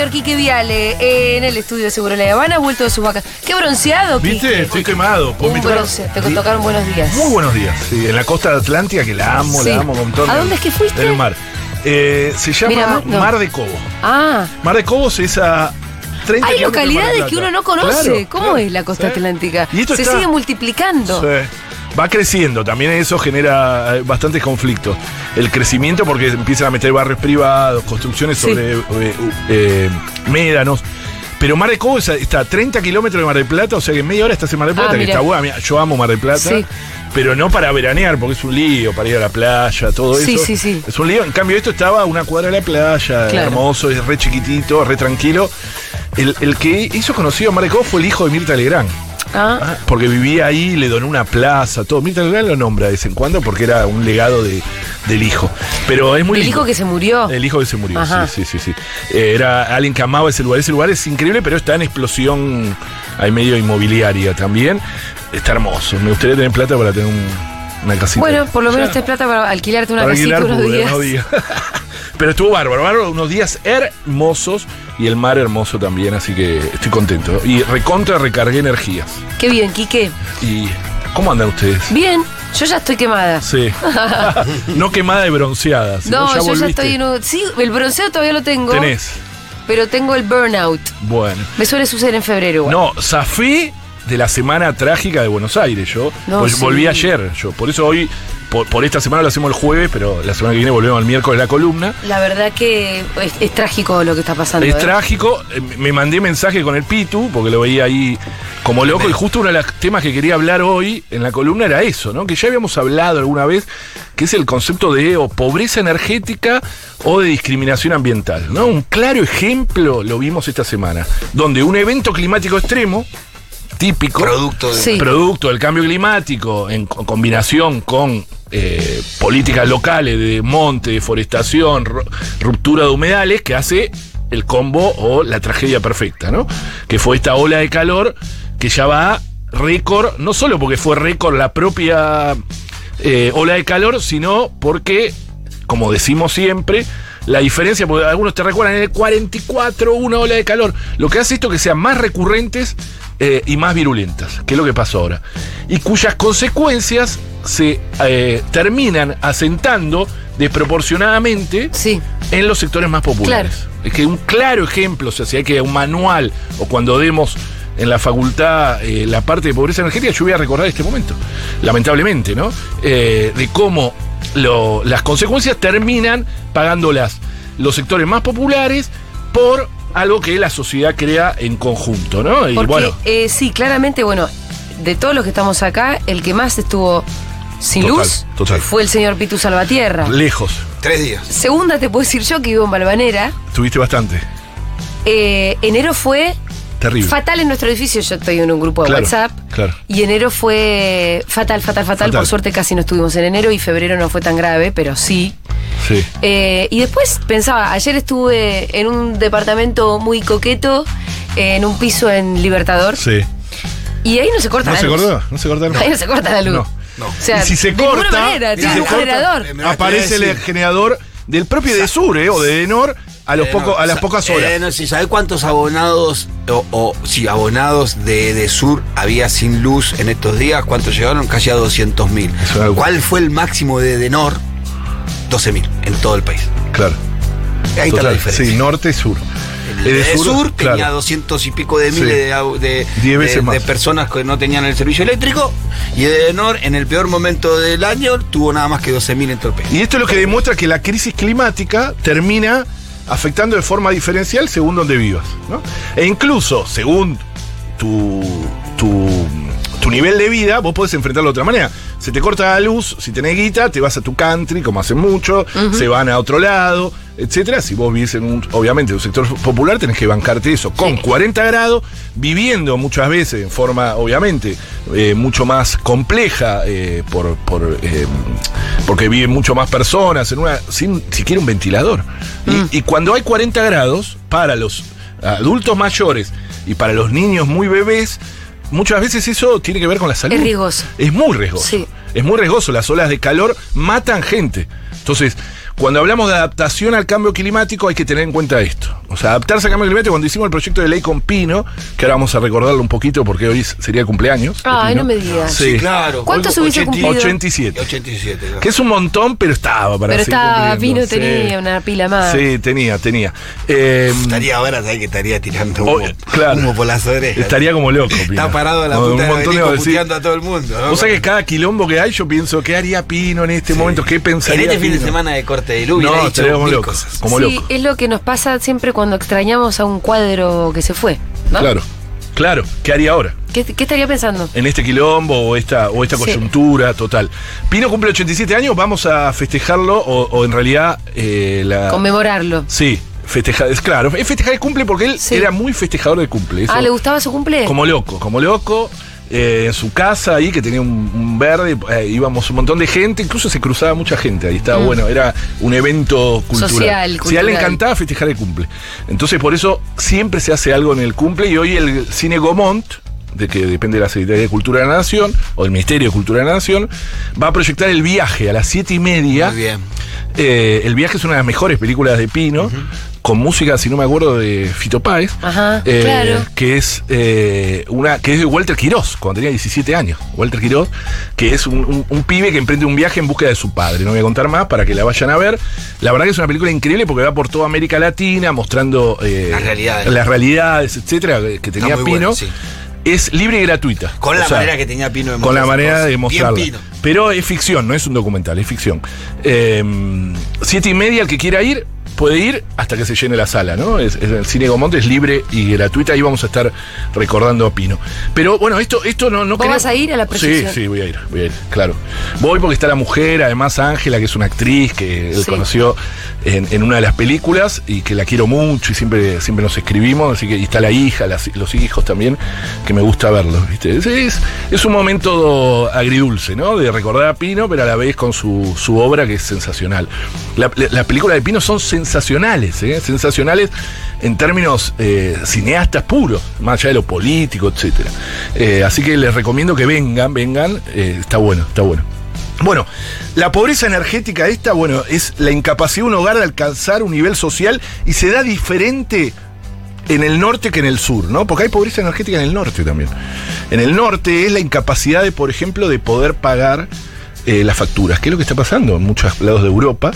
señor Quique Viale, eh, en el estudio de Seguro La Habana, ha vuelto de sus vacaciones. Qué bronceado, ¿Viste? Quique. Estoy quemado. ¿Puedo Un invitar? bronce. Te tocaron buenos días. Muy buenos días. Sí, en la costa atlántica, que la amo, Sí. la amo con todo. ¿A dónde es que fuiste? El mar. Eh, se llama Miramar, no. Mar de Cobo. Ah, Mar de Cobos es a 30 hay localidades que uno no conoce. Claro, ¿Cómo claro. es la costa Sí. atlántica? Y esto Se está- sigue multiplicando. Sí. Va creciendo, también eso genera eh, bastantes conflictos. El crecimiento porque empiezan a meter barrios privados, construcciones Sí. sobre eh, eh, médanos. Pero Mar de Cobo está a 30 kilómetros de Mar del Plata, o sea que en media hora estás en Mar del Ah, Plata, que está buena. Yo amo Mar del Plata, Sí. pero no para veranear, porque es un lío, para ir a la playa, todo Sí, eso. sí, sí. Es un lío. En cambio, esto estaba a una cuadra de la playa, Claro. hermoso, es re chiquitito, re tranquilo. El, el que hizo conocido a Mar de Cobo fue el hijo de Mirta Legrand. Ah, porque vivía ahí, le donó una plaza, todo. Mirta Legrand lo nombra de vez en cuando porque era un legado de, del hijo. Pero es muy el lindo. hijo que se murió. El hijo que se murió, Ajá. sí, sí, sí, sí. Eh, era alguien que amaba ese lugar. Ese lugar es increíble, pero está en explosión, hay medio inmobiliaria también. Está hermoso. Me gustaría tener plata para tener un- una casita. Bueno, por lo menos Ya. te plata para alquilarte una Para casita alquilar unos días. unos días. Pero estuvo bárbaro, bárbaro, unos días hermosos y el mar hermoso también, así que estoy contento. Y recontra recargué energías. Qué bien, Quique. ¿Y cómo andan ustedes? Bien, yo ya estoy quemada. Sí. no quemada y bronceada. No, yo ya estoy en un... Sí, el bronceo todavía lo tengo. Tenés. Pero tengo el burnout. Bueno. Me suele suceder en febrero. igual. No, zafé de la semana trágica de Buenos Aires, yo. No, Pues sí. volví ayer, yo. Por eso hoy, por, por esta semana lo hacemos el jueves, pero la semana que viene volvemos al miércoles la columna. La verdad que es, es trágico lo que está pasando. Es ¿eh? trágico, eh, me mandé mensaje con el Pitu, porque lo veía ahí como loco, y justo uno de los temas que quería hablar hoy en la columna era eso, ¿no? Que ya habíamos hablado alguna vez, que es el concepto de o pobreza energética o de discriminación ambiental, ¿no? Un claro ejemplo lo vimos esta semana, donde un evento climático extremo, típico, Producto de. Sí. producto del cambio climático en co- combinación con eh, políticas locales de monte, deforestación, ru- ruptura de humedales, que hace el combo o la tragedia perfecta, ¿no? Que fue esta ola de calor que ya va récord, no solo porque fue récord la propia eh, ola de calor, sino porque, como decimos siempre, la diferencia, porque algunos te recuerdan en el 44 una ola de calor, lo que hace esto que sean más recurrentes eh, y más virulentas, que es lo que pasó ahora, y cuyas consecuencias se eh, terminan asentando desproporcionadamente Sí. en los sectores más populares. Es que un claro ejemplo, o sea, si hay que un manual o cuando demos en la facultad eh, la parte de pobreza energética, yo voy a recordar este momento, lamentablemente, ¿no? Eh, de cómo lo- las consecuencias terminan pagándolas los sectores más populares por algo que la sociedad crea en conjunto, ¿no? Y Porque bueno, eh, sí, claramente, bueno, de todos los que estamos acá, el que más estuvo sin Total, luz total. fue el señor Pitu Salvatierra. lejos. Tres días. Segunda, te puedo decir yo que vivo en Balvanera. Tuviste bastante. Eh, enero fue Terrible. fatal en nuestro edificio. Yo estoy en un grupo de Claro, WhatsApp. claro. Y enero fue fatal, fatal, fatal, Fatal. Por suerte casi no estuvimos en enero y febrero no fue tan grave, pero sí. Sí. Eh, y después pensaba, ayer estuve en un departamento muy coqueto, en un piso en Libertador, Sí. y ahí no se corta ¿No la se luz. cortó? ¿No se cortó? Ahí no se corta la luz. No, no. O sea, Y si se de corta, manera, si tiene se un corta, generador. Aparece el generador del propio de Sur, ¿eh? O de Denor a, los Eh, poco, no, a las pocas horas. Eh, no, si ¿sabe cuántos abonados o, o sí, abonados de, de Sur había sin luz en estos días? ¿Cuántos llegaron? Casi a 200 mil. Es una locura. ¿Cuál fue el máximo de Denor? 12 mil en todo el país. Claro. Ahí está la Total. diferencia. Sí, norte, sur. El El de Sur, tenía claro. 200 y pico de Sí. miles de, de, Diez veces de- más. de personas que no tenían el servicio eléctrico. Y de Denor, en el peor momento del año, tuvo nada más que 12 mil en todo el país. Y esto es lo que demuestra que la crisis climática termina afectando de forma diferencial según donde vivas. ¿no? E incluso, según tu, tu, tu nivel de vida, vos podés enfrentarlo de otra manera. Se te corta la luz, si tenés guita, te vas a tu country, como hacen mucho, se van a otro lado, etcétera. Si vos vivís en un, obviamente, un sector popular, tenés que bancarte eso con 40 grados, viviendo muchas veces en forma, obviamente, eh, mucho más compleja, eh, por, por, eh, porque viven mucho más personas, en una, sin siquiera un ventilador. Y- Y, cuando hay 40 grados, para los adultos mayores y para los niños muy bebés, muchas veces eso tiene que ver con la salud. Es riesgoso. Es muy riesgoso. Sí. Es muy riesgoso. Las olas de calor matan gente. Entonces, cuando hablamos de adaptación al cambio climático hay que tener en cuenta esto. O sea, adaptarse al cambio climático, cuando hicimos el proyecto de ley con Pino, que ahora vamos a recordarlo un poquito porque hoy sería el cumpleaños. Ay, Pino. no me digas. Sí. claro. ¿Cuántos hubiese 80 cumplido? 87. 87, claro. Que es un montón, pero estaba para Pero estaba. Pino Sí. tenía una pila más. Sí, tenía, tenía. Eh, Estaría ahora, ¿sabes que estaría tirando humo, Oh, claro. humo por las orejas? estaría como loco. Pino. Está parado a la puta un montón de sí. puteando a todo el mundo. ¿no? Vos sabés que cada quilombo que hay, yo pienso, ¿qué haría Pino en este momento? ¿Qué En pensaría este fin de Pino? semana de corte de No, hubiera estaría dicho como mil loco. cosas. Como sí, loco. es lo que nos pasa siempre cuando extrañamos a un cuadro que se fue. ¿no? Claro, claro. ¿Qué haría ahora? ¿Qué, qué estaría pensando? En este quilombo o esta, o esta Sí. coyuntura total. Pino cumple 87 años, vamos a festejarlo o, o en realidad eh, la... Conmemorarlo. Sí, festejar, es claro, es festejar el cumple porque él Sí. era muy festejador del cumple. eso- Ah, ¿le gustaba su cumple? Como loco, como loco. Eh, en su casa ahí, que tenía un, un verde, eh, íbamos un montón de gente, incluso se cruzaba mucha gente ahí, estaba Mm. bueno, era un evento cultural. Social, Sí, a él le encantaba festejar el cumple. Entonces por eso siempre se hace algo en el cumple y hoy el Cine Gomont, de que depende de la Secretaría de Cultura de la Nación, o del Ministerio de Cultura de la Nación, va a proyectar el viaje a las siete y media. Muy bien. Eh, el viaje es una de las mejores películas de Pino, con música, si no me acuerdo, de Fito Páez. Ajá, eh, claro. Que es eh, una que es de Walter Quirós, cuando tenía 17 años. Walter Quirós, que es un, un- un pibe que emprende un viaje en búsqueda de su padre. No voy a contar más para que la vayan a ver. La verdad que es una película increíble porque va por toda América Latina mostrando eh, Las realidades. las realidades, etcétera, que tenía Pino. buena, sí. Es libre y gratuita. Con O la sea, manera que tenía Pino de con la manera de Bien mostrarla. Pino. Pero es ficción, no es un documental, es ficción. Eh, siete y media, el que quiera ir, puede ir hasta que se llene la sala, ¿no? Es, es el Cine Gomont es libre y gratuita, ahí vamos a estar recordando a Pino. Pero bueno, esto, esto no, no ¿Vos creo- vas a ir a la proyección? Sí, sí, voy a ir, voy a ir, claro. Voy porque está la mujer, además Ángela, que es una actriz que él Sí. conoció en, en una de las películas y que la quiero mucho y siempre, siempre nos escribimos, así que y está la hija, las- los hijos también, que me gusta verlos, ¿viste? Es, es, es un momento agridulce, ¿no? De recordar a Pino, pero a la vez con su, su obra que es sensacional. La- la- Las películas de Pino son sensacionales, ¿eh? Sensacionales en términos eh, cineastas puros, más allá de lo político, etcétera. Eh, así que les recomiendo que vengan, vengan, eh, está bueno, está bueno. Bueno, la pobreza energética esta, bueno, es la incapacidad de un hogar de alcanzar un nivel social y se da diferente en el norte que en el sur, ¿no? Porque hay pobreza energética en el norte también. En el norte es la incapacidad de, por ejemplo, de poder pagar eh, las facturas, que es lo que está pasando en muchos lados de Europa,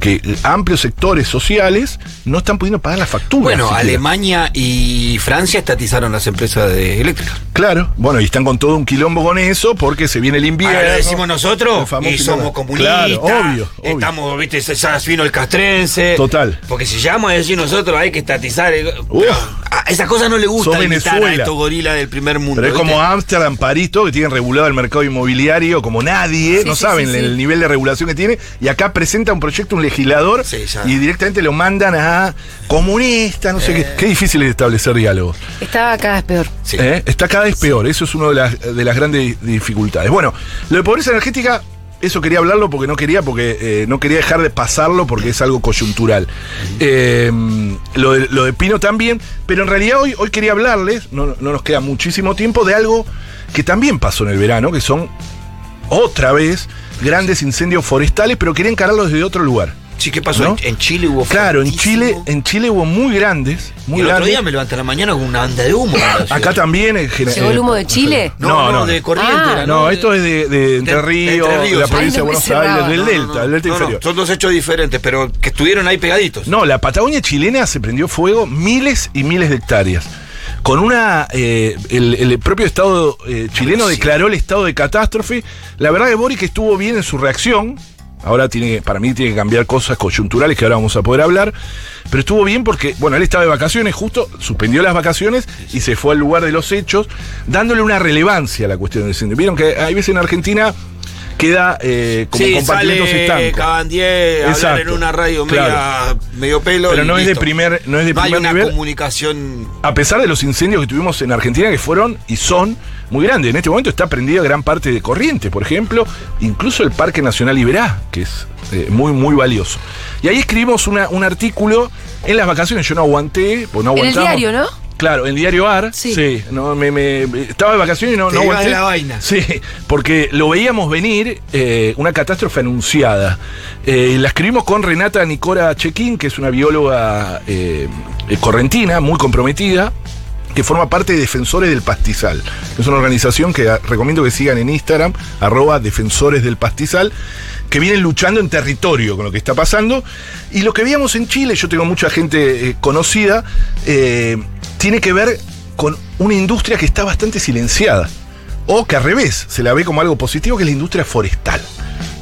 que amplios sectores sociales no están pudiendo pagar las facturas. Bueno, siquiera. Alemania y Francia estatizaron las empresas de eléctricas. Claro, bueno, y están con todo un quilombo con eso porque se viene el invierno. Ahora lo decimos nosotros y somos comunistas. Claro, obvio, obvio. Estamos, viste, ya vino el castrense. Total. Porque si llegamos a decir nosotros hay que estatizar. el- Uf. Pero a esas cosas no le gusta imitar a estos gorilas del primer mundo. Pero es ¿viste? como Ámsterdam, París, todo que tienen regulado el mercado inmobiliario como nadie, Sí, no sí, saben sí, sí. el nivel de regulación que tiene, y acá presenta un proyecto un legislador y directamente lo mandan a comunista, no sé qué. Qué difícil es establecer diálogos. Estaba cada vez peor. Sí. ¿Eh? Está cada vez peor, eso es una de las, de las grandes dificultades. Bueno, lo de pobreza energética, eso quería hablarlo porque no quería, porque eh, no quería dejar de pasarlo porque es algo coyuntural. Eh, lo, de, lo de Pino también, pero en realidad hoy, hoy quería hablarles, no, no nos queda muchísimo tiempo, de algo que también pasó en el verano, que son otra vez grandes incendios forestales, pero quería encararlos desde otro lugar. Sí, ¿qué pasó? ¿No? En, Chile hubo Claro, en. Chile, en Chile hubo muy grandes, muy y el otro grandes. día me levanté a la mañana con una banda de humo. Acá también en general. ¿Llegó el humo de Chile? No, No, no, no. de corriente. Ah. era, No, De- esto es de, de Entre Ríos, de la provincia Ay, de Buenos Aires, del No, Delta, no, no. del Delta No, no, inferior. son dos hechos diferentes, pero que estuvieron ahí pegaditos. No, la Patagonia chilena se prendió fuego miles y miles de hectáreas. Con una. eh, el, el propio Estado eh, chileno declaró el estado de catástrofe. La verdad que Boric estuvo bien en su reacción. Ahora tiene, para mí tiene que cambiar cosas coyunturales que ahora vamos a poder hablar. Pero estuvo bien porque, bueno, él estaba de vacaciones, justo suspendió las vacaciones y se fue al lugar de los hechos, dándole una relevancia a la cuestión del incendio. Vieron que hay veces en Argentina queda eh, como sí, compartimentos sale estancos. Cabandier hablar en una radio claro. media, medio pelo. Pero y no es de primer, no es de No hay una nivel. comunicación. A pesar de los incendios que tuvimos en Argentina, que fueron y son muy grandes. En este momento está prendida gran parte de Corrientes, por ejemplo, incluso el Parque Nacional Iberá, que es eh, muy, muy valioso. Y ahí escribimos una- un artículo en las vacaciones. Yo no aguanté, pues no En el diario, ¿no? Claro, en Diario AR. Sí. no, me, me- estaba de vacaciones y no, Te no iba aguanté. de la vaina. Sí, porque lo veíamos venir, eh, una catástrofe anunciada. Eh, la escribimos con Renata Nicora Chequín, que es una bióloga eh, correntina, muy comprometida que forma parte de Defensores del Pastizal. Es una organización que recomiendo que sigan en Instagram, arroba Defensores del Pastizal, que vienen luchando en territorio con lo que está pasando. Y lo que veíamos en Chile, yo tengo mucha gente eh, conocida, eh, tiene que ver con una industria que está bastante silenciada. O que al revés, se la ve como algo positivo, que es la industria forestal.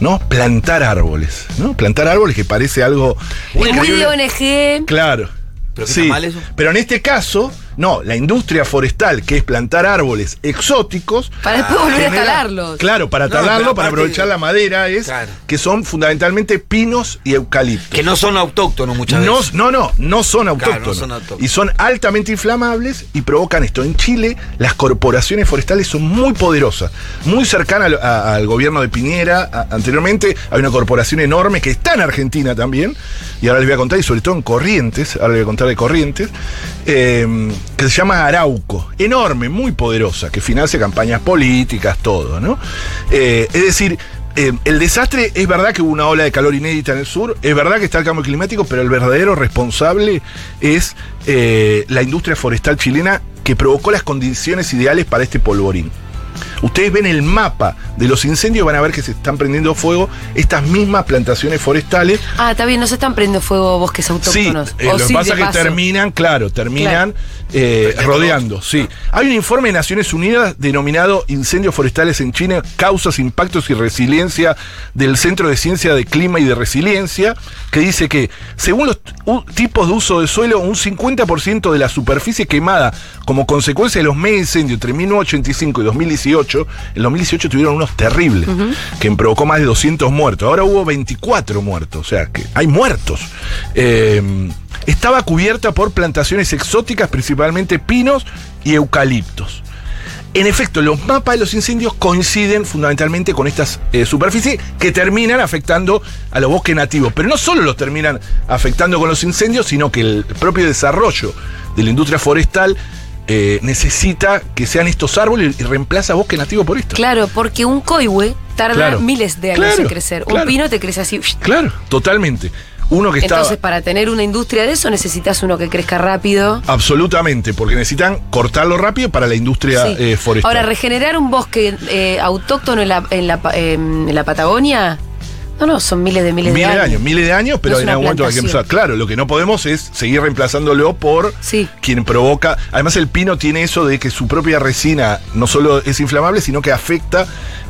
¿No? Plantar árboles. ¿No? Plantar árboles que parece algo. Muy de ONG. Claro. ¿Pero qué sí, está mal eso? pero en este caso, no, la industria forestal, que es plantar árboles exóticos. Para después volver a talarlos. Claro, para talarlo, para aprovechar la madera, es Claro. que son fundamentalmente pinos y eucaliptos. Que no son autóctonos muchas No, veces. no, no, no son autóctonos. no son autóctonos. Y son altamente inflamables y provocan esto. En Chile, las corporaciones forestales son muy poderosas, muy cercanas al, a- al gobierno de Piñera. A- anteriormente hay una corporación enorme que está en Argentina también, y ahora les voy a contar, y sobre todo en Corrientes, ahora les voy a contar de Corrientes, eh, que se llama Arauco. Enorme, muy poderosa, que financia campañas políticas, todo, ¿no? Eh, es decir, eh, el desastre es verdad que hubo una ola de calor inédita en el sur, es verdad que está el cambio climático, pero el verdadero responsable es eh, la industria forestal chilena que provocó las condiciones ideales para este polvorín. Ustedes ven el mapa de los incendios, van a ver que se están prendiendo fuego estas mismas plantaciones forestales. Ah, está bien, no se están prendiendo fuego bosques Sí, autóctonos. eh, O lo que sí, pasa es que paso. terminan, claro, terminan eh, rodeando, sí. Hay un informe de Naciones Unidas denominado Incendios Forestales en China, causas, impactos y resiliencia del Centro de Ciencia de Clima y de Resiliencia, que dice que según los tipos de uso de suelo, un 50% de la superficie quemada como consecuencia de los mega incendios entre 1985 y 2018, en 2018 tuvieron unos terribles, que provocó más de 200 muertos. Ahora hubo 24 muertos, o sea, que hay muertos. Eh, estaba cubierta por plantaciones exóticas, principalmente pinos y eucaliptos. En efecto, los mapas de los incendios coinciden fundamentalmente con estas eh, superficies que terminan afectando a los bosques nativos. Pero no solo los terminan afectando con los incendios, sino que el propio desarrollo de la industria forestal eh, necesita que sean estos árboles y reemplaza bosque nativo por esto. Claro, porque un coihue tarda Claro. miles de años Claro, en crecer. claro. Un pino te crece así. Claro, totalmente. Uno que está... Entonces, para tener una industria de eso, necesitas uno que crezca rápido. Absolutamente, porque necesitan cortarlo rápido para la industria Sí. eh, forestal. Ahora, regenerar un bosque eh, autóctono en la, en, la, pa- em, en la Patagonia, no, no, son miles de miles, Miles de años. años, miles de años, pero No en algún momento hay que empezar. Claro, lo que no podemos es seguir reemplazándolo por Sí. quien provoca. Además, el pino tiene eso de que su propia resina no solo es inflamable, sino que afecta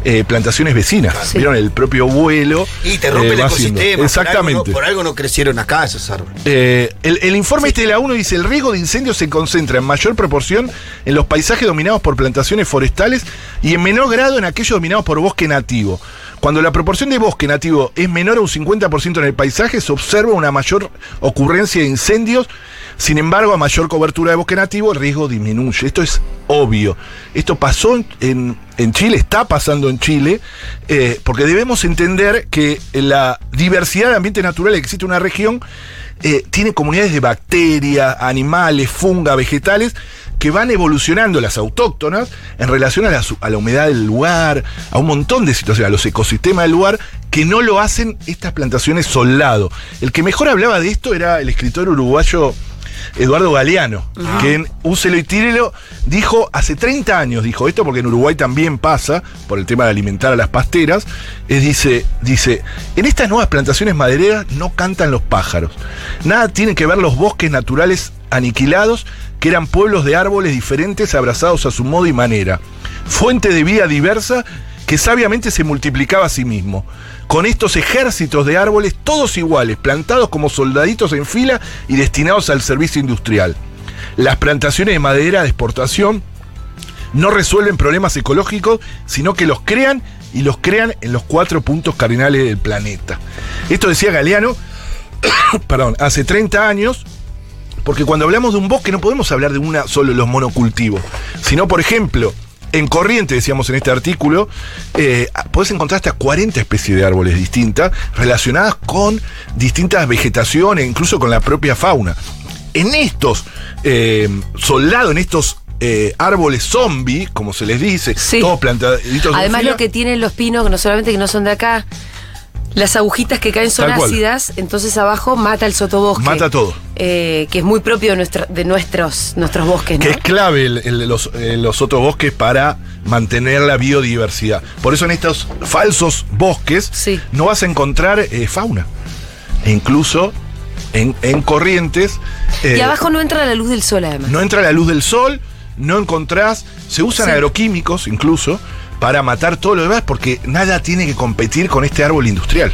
eh, plantaciones vecinas. Sí. ¿Vieron? El propio vuelo. Y te rompe eh, el haciendo. ecosistema. Exactamente. Por algo, no, por algo no crecieron acá esos árboles. Eh, el, el informe este de la ONU dice el riesgo de incendios se concentra en mayor proporción en los paisajes dominados por plantaciones forestales y en menor grado en aquellos dominados por bosque nativo. Cuando la proporción de bosque nativo es menor a un 50% en el paisaje, se observa una mayor ocurrencia de incendios. Sin embargo, a mayor cobertura de bosque nativo, el riesgo disminuye. Esto es obvio. Esto pasó en, Chile, está pasando en Chile, eh, porque debemos entender que la diversidad de ambientes naturales que existe en una región eh, tiene comunidades de bacterias, animales, funga, vegetales, que van evolucionando las autóctonas en relación a la, su- a la humedad del lugar, a un montón de situaciones, a los ecosistemas del lugar, que no lo hacen estas plantaciones soldado. El que mejor hablaba de esto era el escritor uruguayo Eduardo Galeano, que en Úselo y Tírelo dijo hace 30 años, dijo esto porque en Uruguay también pasa, por el tema de alimentar a las pasteras, es, dice, dice, en estas nuevas plantaciones madereras no cantan los pájaros, nada tienen que ver los bosques naturales aniquilados, que eran pueblos de árboles diferentes abrazados a su modo y manera, fuente de vida diversa que sabiamente se multiplicaba a sí mismo. Con estos ejércitos de árboles, todos iguales, plantados como soldaditos en fila y destinados al servicio industrial. Las plantaciones de madera de exportación no resuelven problemas ecológicos, sino que los crean y los crean en los cuatro puntos cardinales del planeta. Esto decía Galeano, perdón, hace 30 años, porque cuando hablamos de un bosque no podemos hablar de una solo los monocultivos, sino por ejemplo, en corriente, decíamos en este artículo, eh, podés encontrar hasta 40 especies de árboles distintas relacionadas con distintas vegetaciones, incluso con la propia fauna. en estos eh, soldados, en estos eh, árboles zombie, como se les dice, Sí. todos plantaditos. Además lo que tienen los pinos, que no solamente que no son de acá, las agujitas que caen son ácidas, entonces abajo mata el sotobosque. Mata todo. eh, que es muy propio de, de nuestros, nuestros bosques, ¿no? Que es clave el- el- los, eh, los otros bosques para mantener la biodiversidad. Por eso en estos falsos bosques Sí. no vas a encontrar eh, fauna. E incluso en, en corrientes. eh, y abajo no entra la luz del sol, además. no entra la luz del sol, no encontrás. Se usan Sí. agroquímicos incluso para matar todo lo demás porque nada tiene que competir con este árbol industrial.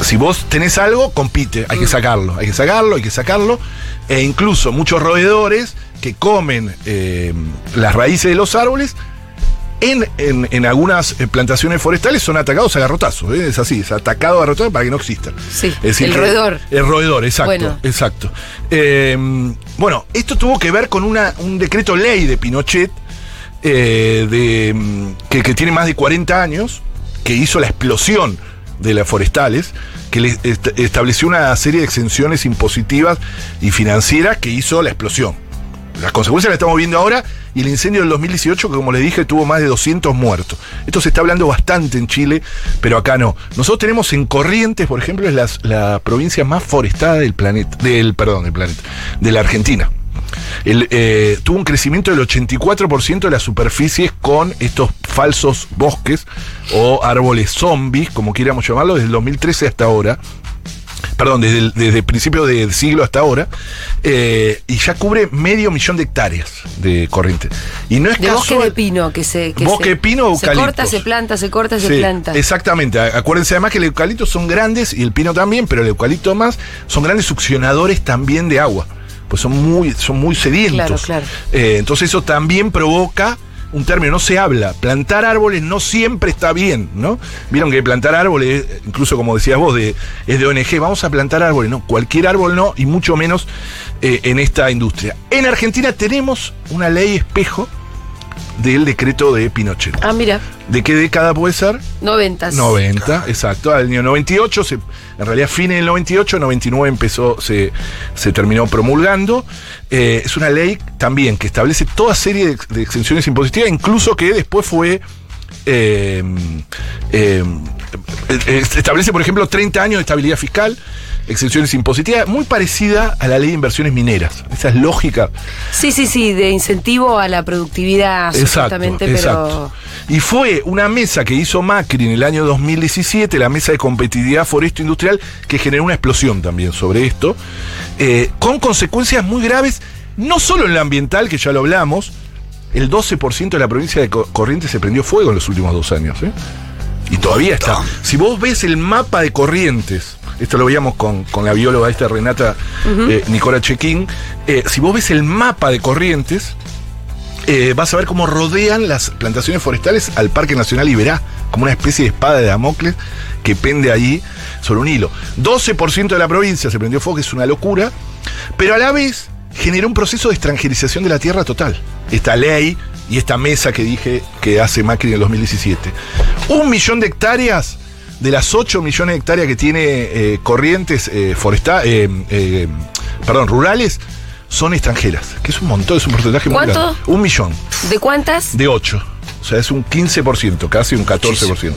Si vos tenés algo, compite, hay Mm. que sacarlo, hay que sacarlo, hay que sacarlo. E incluso muchos roedores que comen eh, las raíces de los árboles, en, en- en algunas eh, plantaciones forestales son atacados a garrotazos. ¿eh? Es así, es atacado a garrotazos para que no existan. Sí, Es decir, el roedor. El roedor, exacto. Bueno. Exacto. Eh, bueno, esto tuvo que ver con una, un decreto ley de Pinochet eh, de, mm, que, tiene más de 40 años, que hizo la explosión de las forestales, que le est- estableció una serie de exenciones impositivas y financieras que hizo la explosión. Las consecuencias las estamos viendo ahora y el incendio del 2018, que como le dije, tuvo más de 200 muertos. Esto se está hablando bastante en Chile, pero acá no. Nosotros tenemos en Corrientes, por ejemplo, es la, la provincia más forestada del planeta, del, perdón, del planeta, de la Argentina. El, eh, tuvo un crecimiento del 84% de las superficies con estos falsos bosques o árboles zombies, como quieramos llamarlo, desde el 2013 hasta ahora perdón, desde el, desde principios del siglo hasta ahora, eh, y ya cubre medio millón de hectáreas de corriente. Y no es de bosque de pino que se. Que Bosque de pino o Se corta, se planta, se corta, se Sí, planta. Exactamente. Acuérdense además que el eucalipto son grandes y el pino también, pero el eucalipto más son grandes succionadores también de agua. Pues son muy, son muy sedientos. Claro, claro. Eh, entonces eso también provoca un término, no se habla. Plantar árboles no siempre está bien, ¿no? Vieron que plantar árboles, incluso como decías vos, de, es de ONG, vamos a plantar árboles, no, cualquier árbol no, y mucho menos eh, en esta industria. En Argentina tenemos una ley espejo del decreto de Pinochet. Ah, mira, ¿De qué década puede ser? noventas. 90, exacto. Al año 98, se- en realidad fines del 98, 99 empezó, se, se terminó promulgando. Eh, es una ley también que establece toda serie de, de exenciones impositivas, incluso que después fue... eh, eh, establece, por ejemplo, 30 años de estabilidad fiscal, exenciones impositivas, muy parecida a la ley de inversiones mineras. Esa es lógica Sí, sí, sí, de incentivo a la productividad, Exacto, exacto. pero. Y fue una mesa que hizo Macri en el año 2017, la mesa de competitividad foresto industrial, que generó una explosión también sobre esto, eh, con consecuencias muy graves, no solo en lo ambiental, que ya lo hablamos, el 12% de la provincia de Co- Corrientes se prendió fuego en los últimos dos años. ¿eh? Y todavía está. Si vos ves el mapa de Corrientes, esto lo veíamos con, con la bióloga esta Renata eh, Nicola Chequín, eh, si vos ves el mapa de Corrientes, eh, vas a ver cómo rodean las plantaciones forestales al Parque Nacional Iberá, como una especie de espada de Damocles que pende allí sobre un hilo. 12% de la provincia se prendió fuego, que es una locura, pero a la vez generó un proceso de extranjerización de la tierra total. Esta ley y esta mesa que dije que hace Macri en el 2017. Un millón de hectáreas de las 8 millones de hectáreas que tiene eh, corrientes eh, foresta- eh, eh, perdón, rurales, son extranjeras, que es un montón, es un porcentaje muy ¿Cuánto? grande. Un millón ¿De cuántas? de 8. O sea, es un 15%, casi un 14%.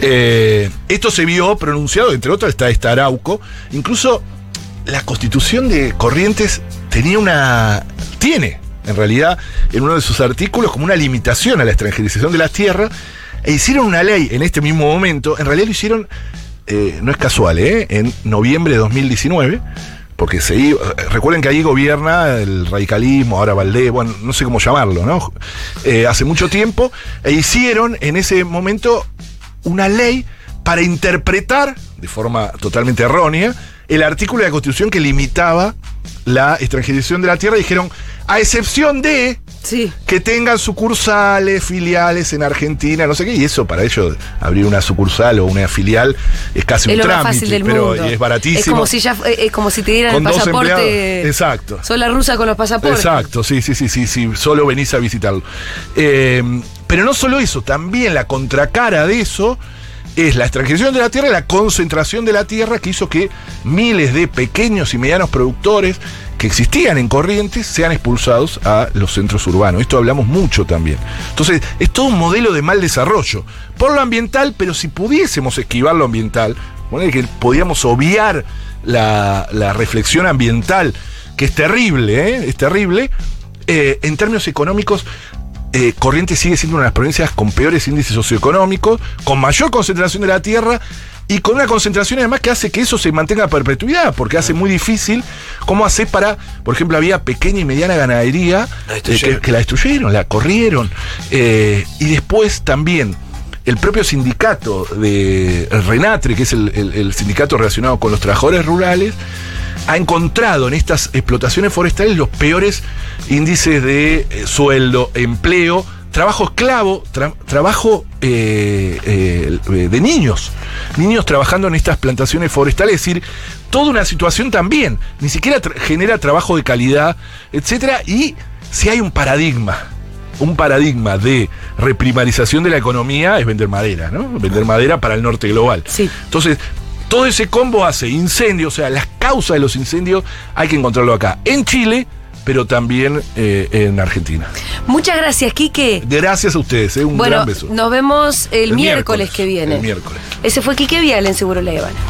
Eh, esto se vio pronunciado, entre otros está esta Arauco. Incluso la constitución de Corrientes tenía una. tiene, en realidad, en uno de sus artículos, como una limitación a la extranjerización de las tierras. E hicieron una ley en este mismo momento. En realidad lo hicieron, eh, no es casual, ¿eh? en noviembre de 2019. Porque se iba- recuerden que ahí gobierna el radicalismo, ahora Valdés, bueno, no sé cómo llamarlo, ¿no? Eh, hace mucho tiempo, e hicieron en ese momento una ley para interpretar, de forma totalmente errónea, el artículo de la Constitución que limitaba la extranjerización de la tierra. Dijeron, a excepción de Sí. que tengan sucursales, filiales en Argentina, no sé qué, y eso para ellos abrir una sucursal o una filial es casi Es un lo más trámite, fácil del pero mundo. es baratísimo. Es como si ya eh, es como si te dieran Con el dos pasaporte. Exacto. Soy la rusa con los pasaportes. Exacto, sí, sí, sí, sí, sí, solo venís a visitarlo. Eh, pero no solo eso, también la contracara de eso es la extracción de la tierra y la concentración de la tierra que hizo que miles de pequeños y medianos productores que existían en Corrientes sean expulsados a los centros urbanos. Esto hablamos mucho también. Entonces, es todo un modelo de mal desarrollo. Por lo ambiental, pero si pudiésemos esquivar lo ambiental, bueno, que podíamos obviar la, la reflexión ambiental, que es terrible, ¿eh? es terrible, eh, en términos económicos, eh, Corrientes sigue siendo una de las provincias con peores índices socioeconómicos, con mayor concentración de la tierra y con una concentración además que hace que eso se mantenga a perpetuidad, porque hace muy difícil cómo hacer para, por ejemplo, había pequeña y mediana ganadería La eh, que, que la destruyeron, la corrieron. eh, y después también el propio sindicato de Renatre, que es el, el- el sindicato relacionado con los trabajadores rurales, ha encontrado en estas explotaciones forestales los peores índices de eh, sueldo, empleo, trabajo esclavo, tra- trabajo eh, eh, de niños, niños trabajando en estas plantaciones forestales, es decir, toda una situación también, ni siquiera tra- genera trabajo de calidad, etcétera, y si hay un paradigma, un paradigma de reprimarización de la economía es vender madera, ¿no? Vender madera para el norte global. Sí. Entonces, todo ese combo hace incendios, o sea, las causas de los incendios hay que encontrarlo acá, en Chile, pero también eh, en Argentina. Muchas gracias, Quique. Gracias a ustedes, eh, un Bueno, gran beso. nos vemos el, miércoles, que viene. El miércoles. Ese fue Quique Vial en Seguro La Habana.